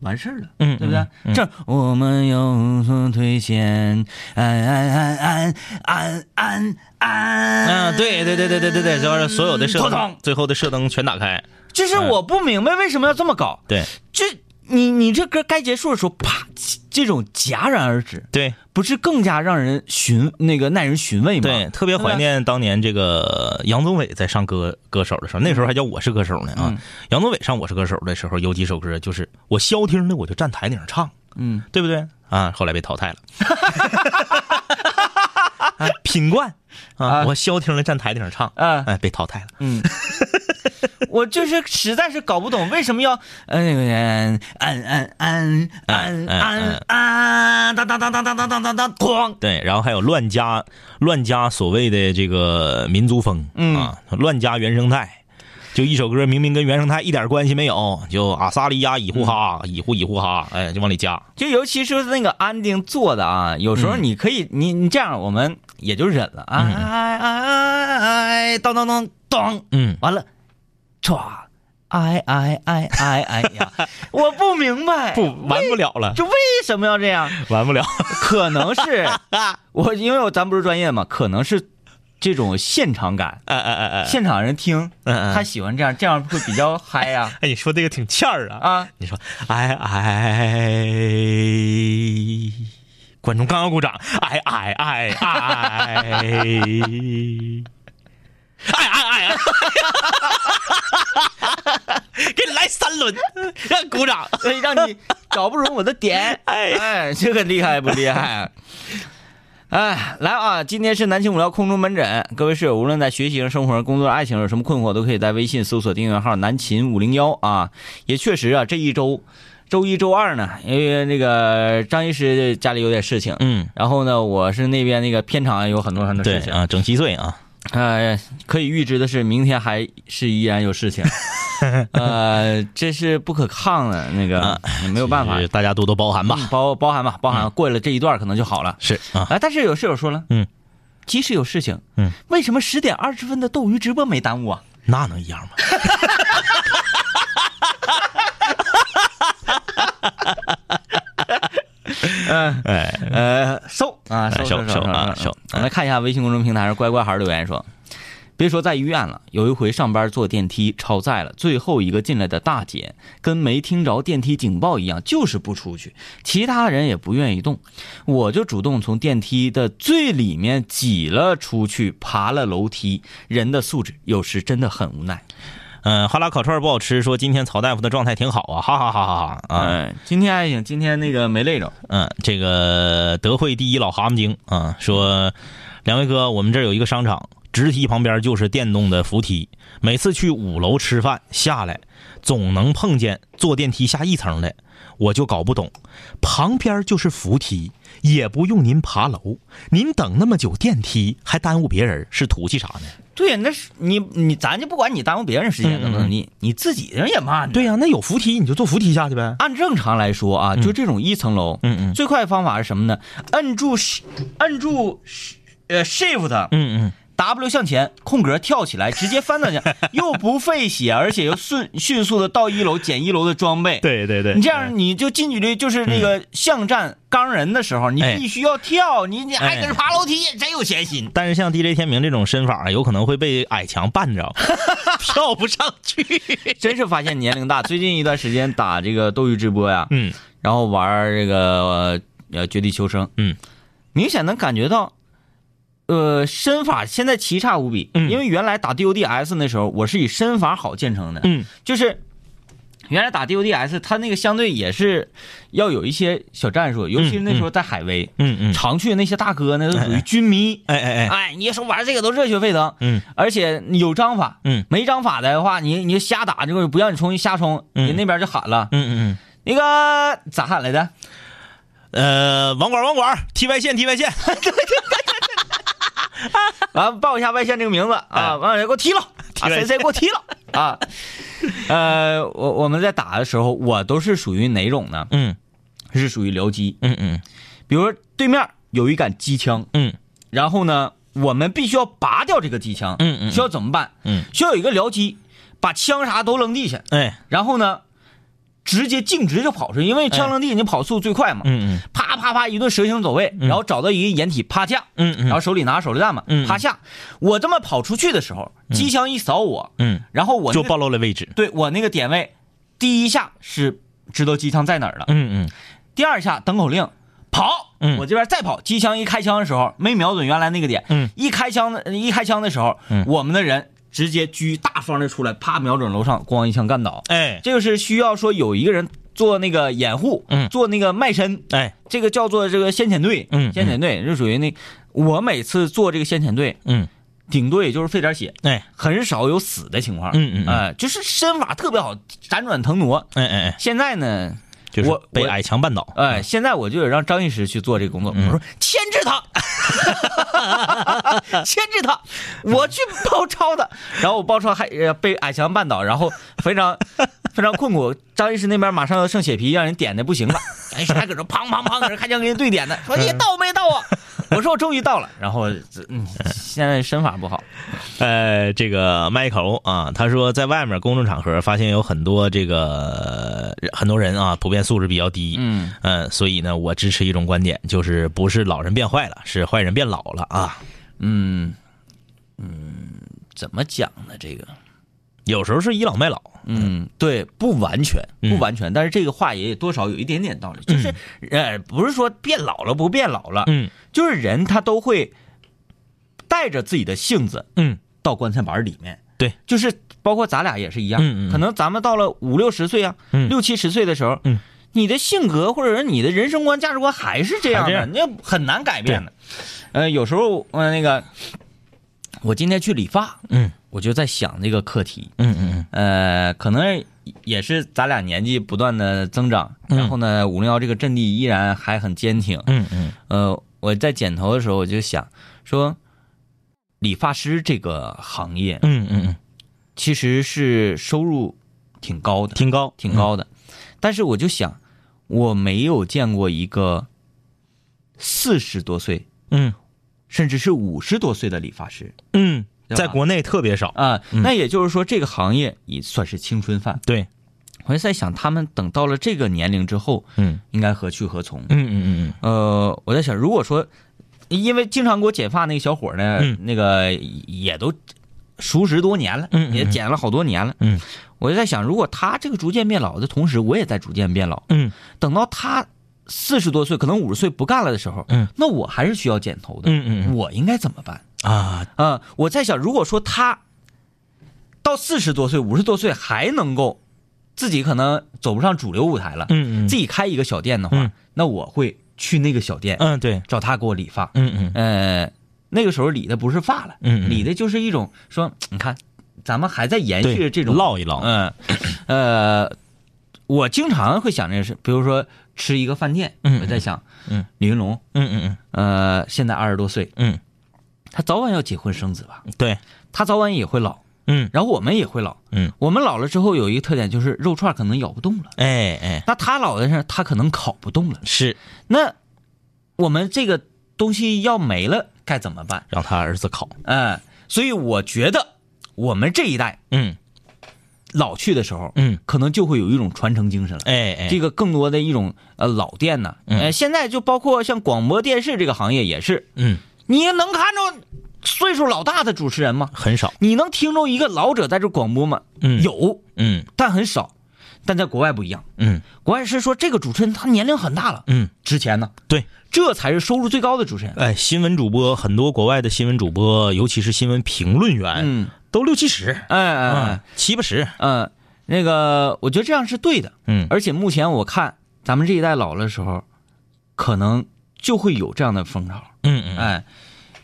完事儿了，嗯对不对？嗯这我们有推荐，安安安安安安安，嗯，对对对对对对对，就是所有的射灯，最后的射灯全打开。就是我不明白为什么要这么搞，对这你你这歌该结束的时候，啪，这种戛然而止，对不是更加让人寻那个耐人寻味吗？对，特别怀念当年这个杨宗纬在上歌歌手的时候，那时候还叫我是歌手呢啊嗯。杨宗纬上我是歌手的时候，有几首歌就是我消停的我就站台顶上唱，嗯，对不对啊？后来被淘汰了。啊，品冠啊，啊我消停的站台顶上唱，啊哎，被淘汰了。嗯，我就是实在是搞不懂为什么要呃那个按按按按按按按当当当当当当当当当咣，对，然后还有乱加乱加所谓的这个民族风，嗯啊，乱加原生态，就一首歌明明跟原生态一点关系没有，就阿萨利亚以呼哈，以呼以呼哈，哎，就往里加。就尤其是那个安定做的啊，有时候你可以你你这样我们也就忍了，哎哎哎哎当当当当，嗯，完了，歘，哎哎哎哎哎呀，我不明白，不玩不了了，就为什么要这样？玩不了。可能是 我，因为我咱不是专业嘛，可能是这种现场感，哎哎哎哎，现场人听，他喜欢这样，这样会比较嗨呀 哎，你说这个挺欠儿啊。啊！你说，哎哎，观众刚刚鼓掌，哎哎哎哎，哎哎哎，给你来三轮，让你鼓掌。所以让你搞不准我的点，哎哎，这个厉害不厉害？哎，来啊！今天是南青五聊空中门诊，各位室友无论在学习上、生活上、工作、爱情有什么困惑，都可以在微信搜索订阅号“南秦五零幺”啊。也确实啊，这一周，周一周二呢，因为那个张医师家里有点事情，嗯，然后呢，我是那边那个片场有很多很多事情，啊，整稀碎啊。呃，可以预知的是，明天还是依然有事情，呃，这是不可抗的，那个、啊没有办法，大家多多包涵吧。嗯包包涵吧，包含过了这一段可能就好了。是啊，啊，但是有室友说了，嗯，即使有事情，嗯，为什么十点二十分的斗鱼直播没耽误啊？那能一样吗？嗯哎，呃，收啊，哎收收收啊收收我们来看一下微信公众平台上乖乖孩留言说。别说在医院了，有一回上班坐电梯超载了，最后一个进来的大姐跟没听着电梯警报一样，就是不出去，其他人也不愿意动，我就主动从电梯的最里面挤了出去，爬了楼梯。人的素质有时真的很无奈。嗯，哈拉烤串不好吃，说今天曹大夫的状态挺好啊，哈哈哈哈哈啊。嗯，今天还行，今天那个没累着。嗯，这个德惠第一老蛤蟆精啊，说两位哥，我们这儿有一个商场，直梯旁边就是电动的扶梯，每次去五楼吃饭下来，总能碰见坐电梯下一层的，我就搞不懂，旁边就是扶梯，也不用您爬楼，您等那么久电梯还耽误别人，是图气啥呢？对呀，那是你你咱就不管你耽误别人时间等嗯嗯等，你你自己人也慢着。对呀、那有扶梯你就坐扶梯下去呗。按正常来说啊，就这种一层楼，嗯嗯最快的方法是什么呢？摁住摁住呃 shift 嗯嗯 W 向前，空格跳起来，直接翻到去，又不费血，而且又迅迅速的到一楼捡一楼的装备。对对对你这样你就近距离就是那个巷战刚人的时候，你哎必须要跳，你你还哎搁这爬楼梯，真有闲心。但是像 DJ 天明这种身法，有可能会被矮墙绊着，跳不上去。真是发现年龄大。最近一段时间打这个斗鱼直播呀，嗯然后玩这个呃绝地求生，嗯，明显能感觉到，呃，身法现在奇差无比。嗯。因为原来打 DODS 那时候，我是以身法好见成的，嗯。就是原来打 DODS，他那个相对也是要有一些小战术，尤其是那时候在海威，嗯嗯，常去的那些大哥呢都属于军迷。哎哎哎，哎，你说玩这个都热血沸腾，嗯，而且有章法，嗯，没章法的话，你你就瞎打这个不让你冲，瞎冲，嗯。人那边就喊了，嗯嗯嗯。那个咋喊来的？嗯，呃，网管网管，T 外线 T 外线，完 报一下外线这个名字啊，完了给我踢了，啊，谁谁给我踢了 啊？呃，我我们在打的时候，我都是属于哪种呢？嗯。是属于僚机，嗯嗯。比如说对面有一杆机枪，嗯。然后呢，我们必须要拔掉这个机枪，嗯嗯需要怎么办？嗯，需要有一个僚机把枪啥都扔地下，哎，然后呢，直接径直就跑出去，因为枪扔地你跑速最快嘛，嗯嗯。啪啪啪一顿蛇形走位，然后找到一个掩体趴下，嗯嗯。然后手里拿手榴弹嘛，嗯。趴下。我这么跑出去的时候，机枪一扫我，嗯，然后我、就暴露了位置。对我那个点位，第一下是知道机枪在哪儿了，嗯嗯。第二下等口令跑，嗯。我这边再跑，机枪一开枪的时候没瞄准原来那个点，嗯。一开枪的一开枪的时候，嗯。我们的人直接狙大方的出来，啪瞄准楼上，咣一枪干倒。哎。这个是需要说有一个人做那个掩护，嗯。做那个卖身，哎。这个叫做这个先遣队，嗯先遣队就属于那我每次做这个先遣队，嗯。顶多也就是费点血，哎。很少有死的情况，嗯嗯嗯。哎，就是身法特别好，辗转腾挪。哎哎哎，现在呢，就是我被矮墙绊倒。哎，现在我就得让张医师去做这个工作，嗯我说牵制他，牵制他，我去包抄他，然后我包抄还呃被矮墙绊倒，然后非常非常困苦。张医师那边马上要剩血皮，让人点的不行了，张医师还搁这砰砰砰搁这开枪给人对点呢，说你到没到啊？我说我终于到了，然后嗯，现在身法不好，呃，这个麦口啊，他说在外面公众场合发现有很多这个很多人啊，普遍素质比较低。嗯嗯，所以呢，我支持一种观点，就是不是老人变坏了，是坏人变老了啊。嗯嗯，怎么讲呢？这个。有时候是倚老卖老。嗯，对，不完全，嗯。不完全，但是这个话也多少有一点点道理，就是，呃，不是说变老了不变老了，嗯。就是人他都会带着自己的性子嗯。到棺材板里面，对，就是包括咱俩也是一样，嗯嗯嗯。可能咱们到了五六十岁啊，嗯。六七十岁的时候，嗯，你的性格或者是你的人生观、价值观还是这样的，还这你很难改变的。呃，有时候呃那个，我今天去理发，嗯我就在想这个课题，嗯嗯嗯。呃，可能也是咱俩年纪不断的增长，嗯。然后呢，五零幺这个阵地依然还很坚挺。嗯嗯。呃，我在剪头的时候我就想说，理发师这个行业嗯嗯嗯，其实是收入挺高的，挺高，挺高的。但是我就想，我没有见过一个四十多岁，嗯。甚至是五十多岁的理发师。嗯，在国内特别少。啊。嗯那也就是说，这个行业也算是青春饭。对，我就在想，他们等到了这个年龄之后，嗯应该何去何从？嗯嗯嗯呃，我在想，如果说，因为经常给我剪发那个小伙呢，嗯那个也都熟识多年了，嗯嗯嗯也剪了好多年了，嗯我就在想，如果他这个逐渐变老的同时，我也在逐渐变老，嗯等到他四十多岁，可能五十岁不干了的时候，嗯，那我还是需要剪头的，嗯嗯嗯我应该怎么办啊，啊、我在想，如果说他到四十多岁、五十多岁还能够自己可能走不上主流舞台了，嗯嗯。自己开一个小店的话，嗯。那我会去那个小店，嗯，对，找他给我理发。嗯嗯。呃，那个时候理的不是发了，嗯嗯。理的就是一种说，你看，咱们还在延续对，这种唠一唠。嗯，呃，我经常会想这个事，比如说吃一个饭店，嗯我在想，嗯，李云龙，嗯嗯嗯。呃，现在二十多岁，嗯他早晚要结婚生子吧，嗯，对，他早晚也会老，嗯。然后我们也会老，嗯，我们老了之后有一个特点就是肉串可能咬不动了，哎哎，那他老的是他可能烤不动了，是。那我们这个东西要没了该怎么办？让他儿子烤。嗯，所以我觉得我们这一代嗯。老去的时候，嗯，可能就会有一种传承精神了。哎哎，这个更多的一种呃老店呢，嗯。呃，现在就包括像广播电视这个行业也是，嗯你能看着岁数老大的主持人吗？很少。你能听着一个老者在这广播吗？嗯。有，嗯。但很少。但在国外不一样，嗯。国外是说这个主持人他年龄很大了，嗯，值钱呢，对。这才是收入最高的主持人。哎，新闻主播很多，国外的新闻主播，尤其是新闻评论员，嗯，都六七十，哎哎七八十，嗯，那个我觉得这样是对的，嗯。而且目前我看咱们这一代老了的时候，可能就会有这样的风潮。嗯嗯，哎，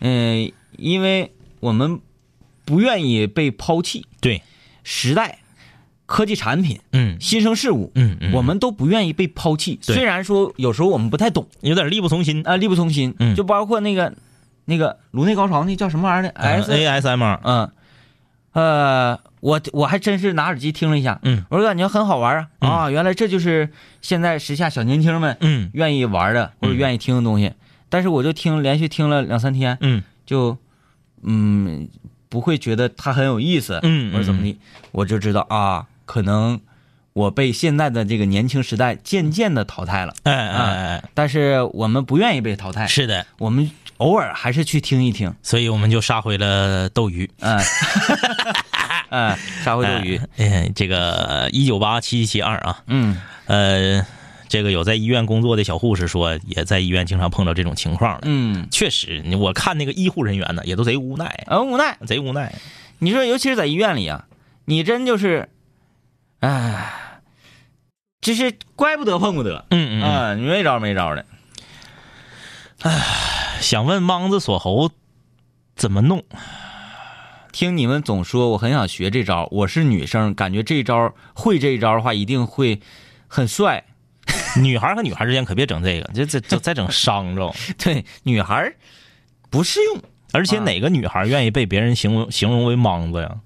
嗯、因为我们不愿意被抛弃，对，时代、科技产品、嗯。新生事物，嗯嗯，我们都不愿意被抛弃。虽然说有时候我们不太懂。有点力不从心。啊、力不从心，嗯。就包括那个那个颅内高潮那叫什么玩意儿的 S，ASMR，嗯，呃，我我还真是拿耳机听了一下，嗯。我说感觉很好玩啊、嗯。啊，原来这就是现在时下小年轻们嗯。愿意玩的或者愿意听的东西。但是我就听连续听了两三天，嗯。就嗯不会觉得它很有意思，嗯或者怎么的，我就知道啊，可能我被现在的这个年轻时代渐渐的淘汰了。哎哎哎哎，但是我们不愿意被淘汰，是的，我们偶尔还是去听一听，所以我们就杀回了斗鱼。嗯，嗯，杀回斗鱼，哎，这个一九八七七二啊，嗯。呃，这个有在医院工作的小护士说，也在医院经常碰到这种情况的。嗯，确实，我看那个医护人员呢，也都贼无奈，嗯，无奈。贼无奈。你说，尤其是在医院里啊，你真就是，哎，就是怪不得碰不得嗯嗯，啊，你没招没招的。想问莽子锁喉怎么弄？听你们总说，我很想学这招。我是女生，感觉这招会这一招的话，一定会很帅。女孩和女孩之间可别整这个，这这这再整伤着。对，女孩不适用。而且哪个女孩愿意被别人形容形容为莽子呀？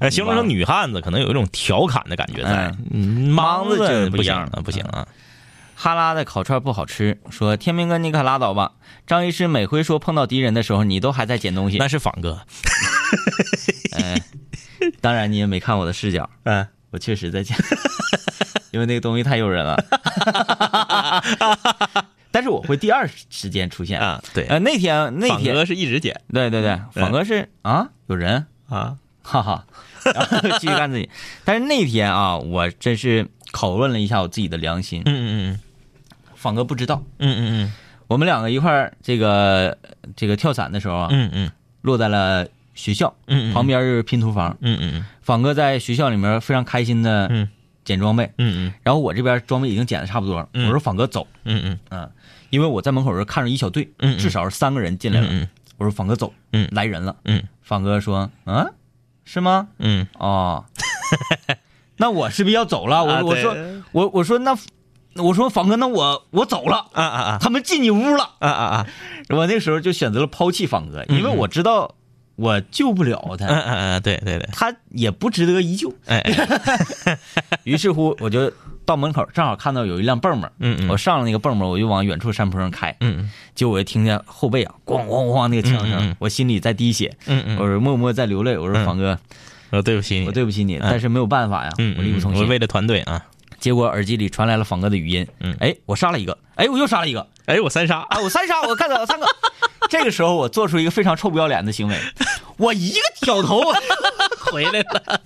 呃 形容成女汉子，可能有一种调侃的感觉在。嗯，莽莽子就是不行不行啊。哈拉的烤串不好吃，说天明哥你可拉倒吧。张医师每回说碰到敌人的时候，你都还在捡东西。那是仿哥。哎，当然你也没看我的视角，嗯，我确实在捡，因为那个东西太诱人了。但是我会第二时间出现啊，对，呃，那天那天哥是一直剪对对对，对仿哥是啊，有人，啊。哈哈，然后继续干自己。但是那天啊，我真是拷问了一下我自己的良心。嗯嗯嗯仿哥不知道，嗯嗯嗯我们两个一块儿这个这个跳伞的时候啊，嗯嗯落在了学校嗯，旁边就是拼图房。嗯嗯仿哥在学校里面非常开心的嗯捡装备，嗯嗯然后我这边装备已经捡的差不多了。嗯我说仿哥走，嗯嗯嗯，因为我在门口时候看着一小队，至少是三个人进来了。嗯我说仿哥走，嗯来人了。嗯仿哥说，嗯，是吗？嗯哦，那我是不是要走了？我、啊我说我我说那我说房哥，那我我走了，啊啊啊他们进你屋了。啊啊啊！我那时候就选择了抛弃房哥，因为我知道我救不了嗯他，嗯嗯嗯，对对对，他也不值得一救。哎哎，于是乎，我就到门口，正好看到有一辆蹦蹦，嗯嗯。我上了那个蹦蹦，我就往远处山坡上开，嗯结果我就听见后背啊咣咣咣那个枪声，嗯嗯嗯。我心里在滴血，嗯嗯，我说默默在流泪，我说房哥，我对不起你，我对不起你，但是没有办法呀，嗯，我力不从心。我为了团队啊，结果耳机里传来了房哥的语音，嗯。哎，我杀了一个，哎，我又杀了一个，哎，我三杀，啊，我三杀，我看到了三个。这个时候，我做出一个非常臭不要脸的行为，我一个挑头 回来了。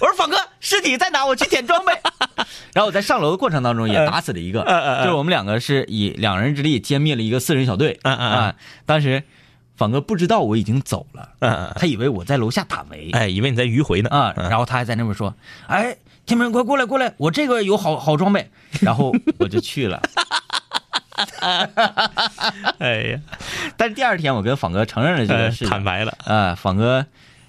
我说：“方哥，尸体在哪？我去捡装备。”然后我在上楼的过程当中也打死了一个，就是我们两个是以两人之力歼灭了一个四人小队。嗯嗯嗯啊，当时方哥不知道我已经走了，他以为我在楼下打围。哎，以为你在迂回呢啊，嗯然后他还在那边说：“哎，天明，快过来，过来，我这个有好好装备。”然后我就去了。哎呀，但是第二天，我跟仿哥承认了这呃个事情，坦白了，啊，仿哥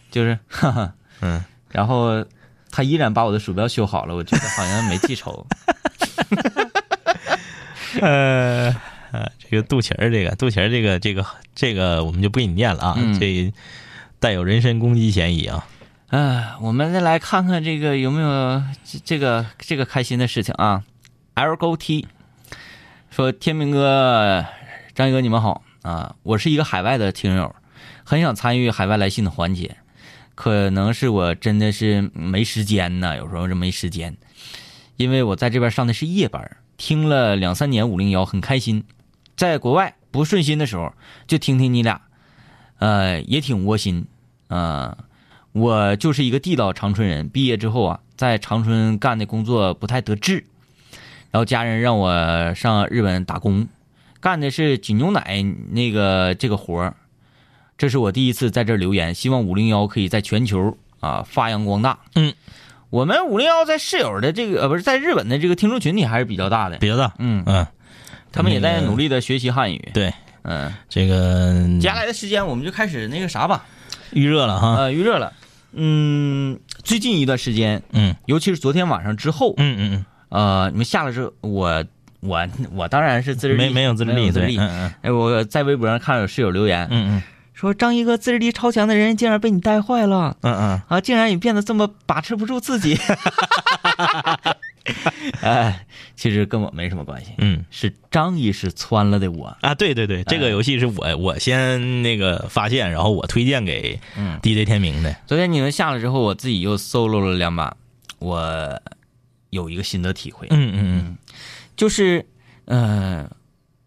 就是，哈哈，嗯，然后他依然把我的鼠标修好了，我觉得好像没记仇。呃，呃，这个肚脐儿，这个肚脐儿，这个这个这个，我们就不给你念了啊，嗯这带有人身攻击嫌疑啊。哎，我们再来看看这个有没有这这个这个开心的事情啊？L G T 说：“天明哥、张哥，你们好啊！我是一个海外的听友，很想参与海外来信的环节，可能是我真的是没时间呢，有时候是没时间，因为我在这边上的是夜班，听了两三年五零幺，很开心。在国外不顺心的时候，就听听你俩，呃，也挺窝心，啊、我就是一个地道长春人，毕业之后啊，在长春干的工作不太得志，然后家人让我上日本打工，干的是挤牛奶那个这个活儿。这是我第一次在这儿留言，希望五零幺可以在全球啊发扬光大。嗯，我们五零幺在室友的这个呃不是在日本的这个听众群体还是比较大的，比较大，嗯，嗯，他们也在努力的学习汉语。对，嗯，这个接下来的时间我们就开始那个啥吧，预热了哈，呃，预热了。嗯，最近一段时间，嗯。尤其是昨天晚上之后，嗯嗯嗯呃，你们下了之后，我我我当然是自制嗯，力，没没有自制力，自制力。嗯哎，我在微博上看到有室友留言、嗯嗯。说，张一哥自制力超强的人竟然被你带坏了。嗯嗯。啊，竟然也变得这么把持不住自己。哎，其实跟我没什么关系，嗯。是张医师穿了的我。啊，对对对，这个游戏是我我先那个发现，然后我推荐给嗯。DJ 天明的，昨天你们下了之后，我自己又 solo 了两把，我有一个心得体会，嗯嗯嗯。就是，呃，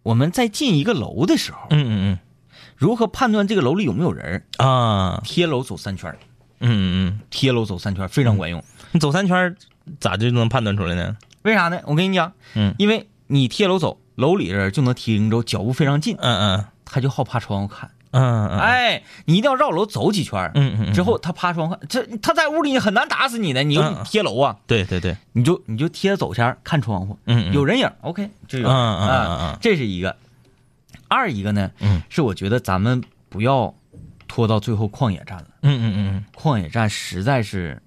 我们在进一个楼的时候，嗯嗯嗯。如何判断这个楼里有没有人啊，贴楼走三圈嗯，嗯嗯。贴楼走三圈非常管用。嗯，你走三圈儿咋就能判断出来呢？为啥呢？我跟你讲，嗯。因为你贴楼走，楼里人就能听着脚步非常近，嗯嗯。他就好趴窗户看。嗯嗯，哎，你一定要绕楼走几圈，嗯嗯嗯。之后他趴窗户，这他在屋里很难打死你的，你又嗯贴楼啊，对对对，你就你就贴着走前看窗户，嗯嗯有人影，OK，就有嗯嗯嗯这是一个。二一个呢，嗯。是我觉得咱们不要拖到最后旷野战了，嗯嗯嗯旷野战实在是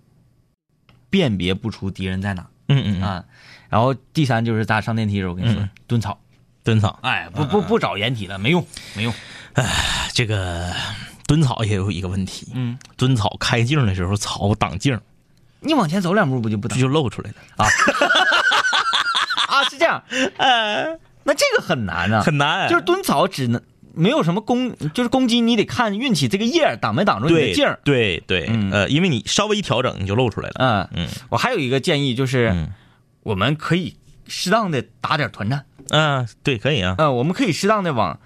辨别不出敌人在哪。嗯嗯嗯，啊。然后第三就是咱俩上电梯的时候，我跟你说嗯。蹲草，蹲草，哎，不不不找掩体了，没用没用，这个蹲草也有一个问题，嗯，蹲草开镜的时候草挡镜，你往前走两步不就不这等就露出来了，啊？啊是这样，呃，那这个很难啊，很难，就是蹲草只能没有什么攻，就是攻击你得看运气，这个叶儿挡没挡住你对的劲儿。对对，嗯呃，因为你稍微一调整，你就露出来了。嗯，嗯我还有一个建议就是，嗯我们可以适当的打点团战，嗯，对，可以啊。嗯，我们可以适当的往，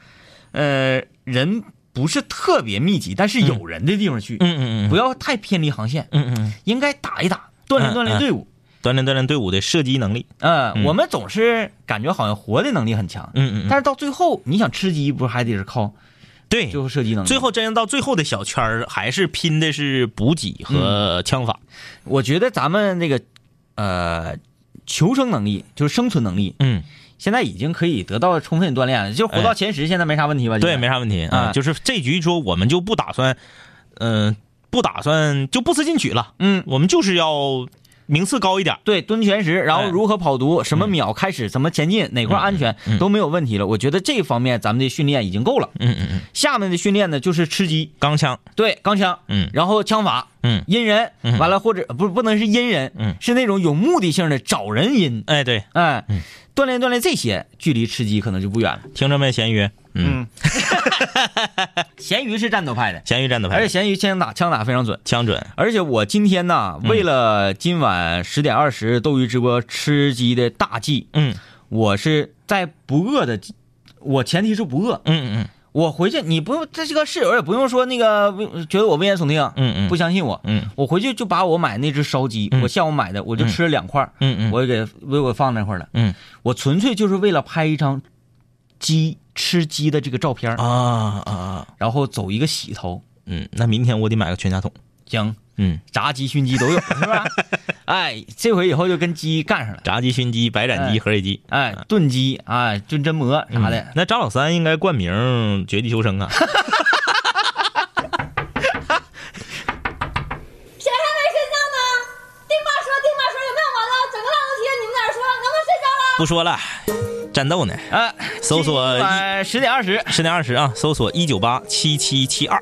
呃，人不是特别密集，但是有人的地方去，嗯嗯嗯，不要太偏离航线，嗯嗯，应该打一打，锻炼嗯锻炼队伍。锻炼锻炼队伍的射击能力。呃，嗯。我们总是感觉好像活的能力很强，嗯嗯嗯，但是到最后你想吃鸡，不是还得是靠对最，后射击能力？最后真到最后的小圈儿，还是拼的是补给和枪法。我觉得咱们那个呃求生能力，就是生存能力，嗯，现在已经可以得到充分锻炼了，就活到前十，现在没啥问题吧？对，没啥问题啊。啊就是这局说我们就不打算，嗯、不打算就不思进取了。嗯，我们就是要名次高一点。对，蹲前十，然后哎如何跑毒，什么秒开始，怎么前进，哪块安全都没有问题了。我觉得这方面咱们的训练已经够了。嗯嗯嗯，下面的训练呢，就是吃鸡，钢枪，对，钢枪，嗯。然后枪法，嗯。阴人，嗯。完了或者不不能是阴人，嗯。是那种有目的性的找人阴，哎，对，哎，锻炼锻炼这些，距离吃鸡可能就不远了。听着没，咸鱼？嗯，咸鱼是战斗派的，咸鱼战斗派，而且咸鱼枪打枪打非常准。枪准。而且我今天呢，嗯为了今晚十点二十斗鱼直播吃鸡的大计，嗯我是在不饿的，我前提是不饿。嗯嗯我回去你不用，这是个室友也不用说那个危觉得我危言耸听，嗯嗯不相信我。嗯我回去就把我买那只烧鸡，嗯我下午买的，我就吃了两块儿，嗯嗯我给为我放那块了。嗯我纯粹就是为了拍一张鸡吃鸡的这个照片，啊啊啊，然后走一个洗头。嗯，那明天我得买个全家桶。行，嗯，炸鸡、熏鸡都有，是吧？哎，这回以后就跟鸡干上了。炸鸡、熏鸡、白斩鸡、哎合水鸡。哎，炖鸡啊，炖榛蘑啥的，嗯那张老三应该冠名《绝地求生》啊。谁还没睡觉呢？丁妈说，丁妈说有没有完了？整个烂楼梯，你们在这说，能不能睡觉了？不说了，战斗呢？啊，搜索一十点二十，十点二十啊，搜索一九八七七七二。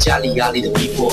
家里压力的逼迫。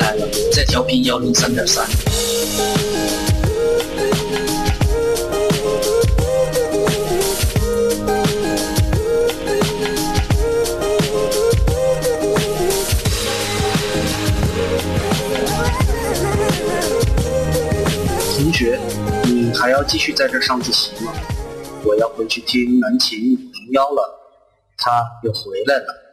来了，在调频幺零三点三。同学，你还要继续在这上自习吗？我要回去听南琴童谣了，他又回来了。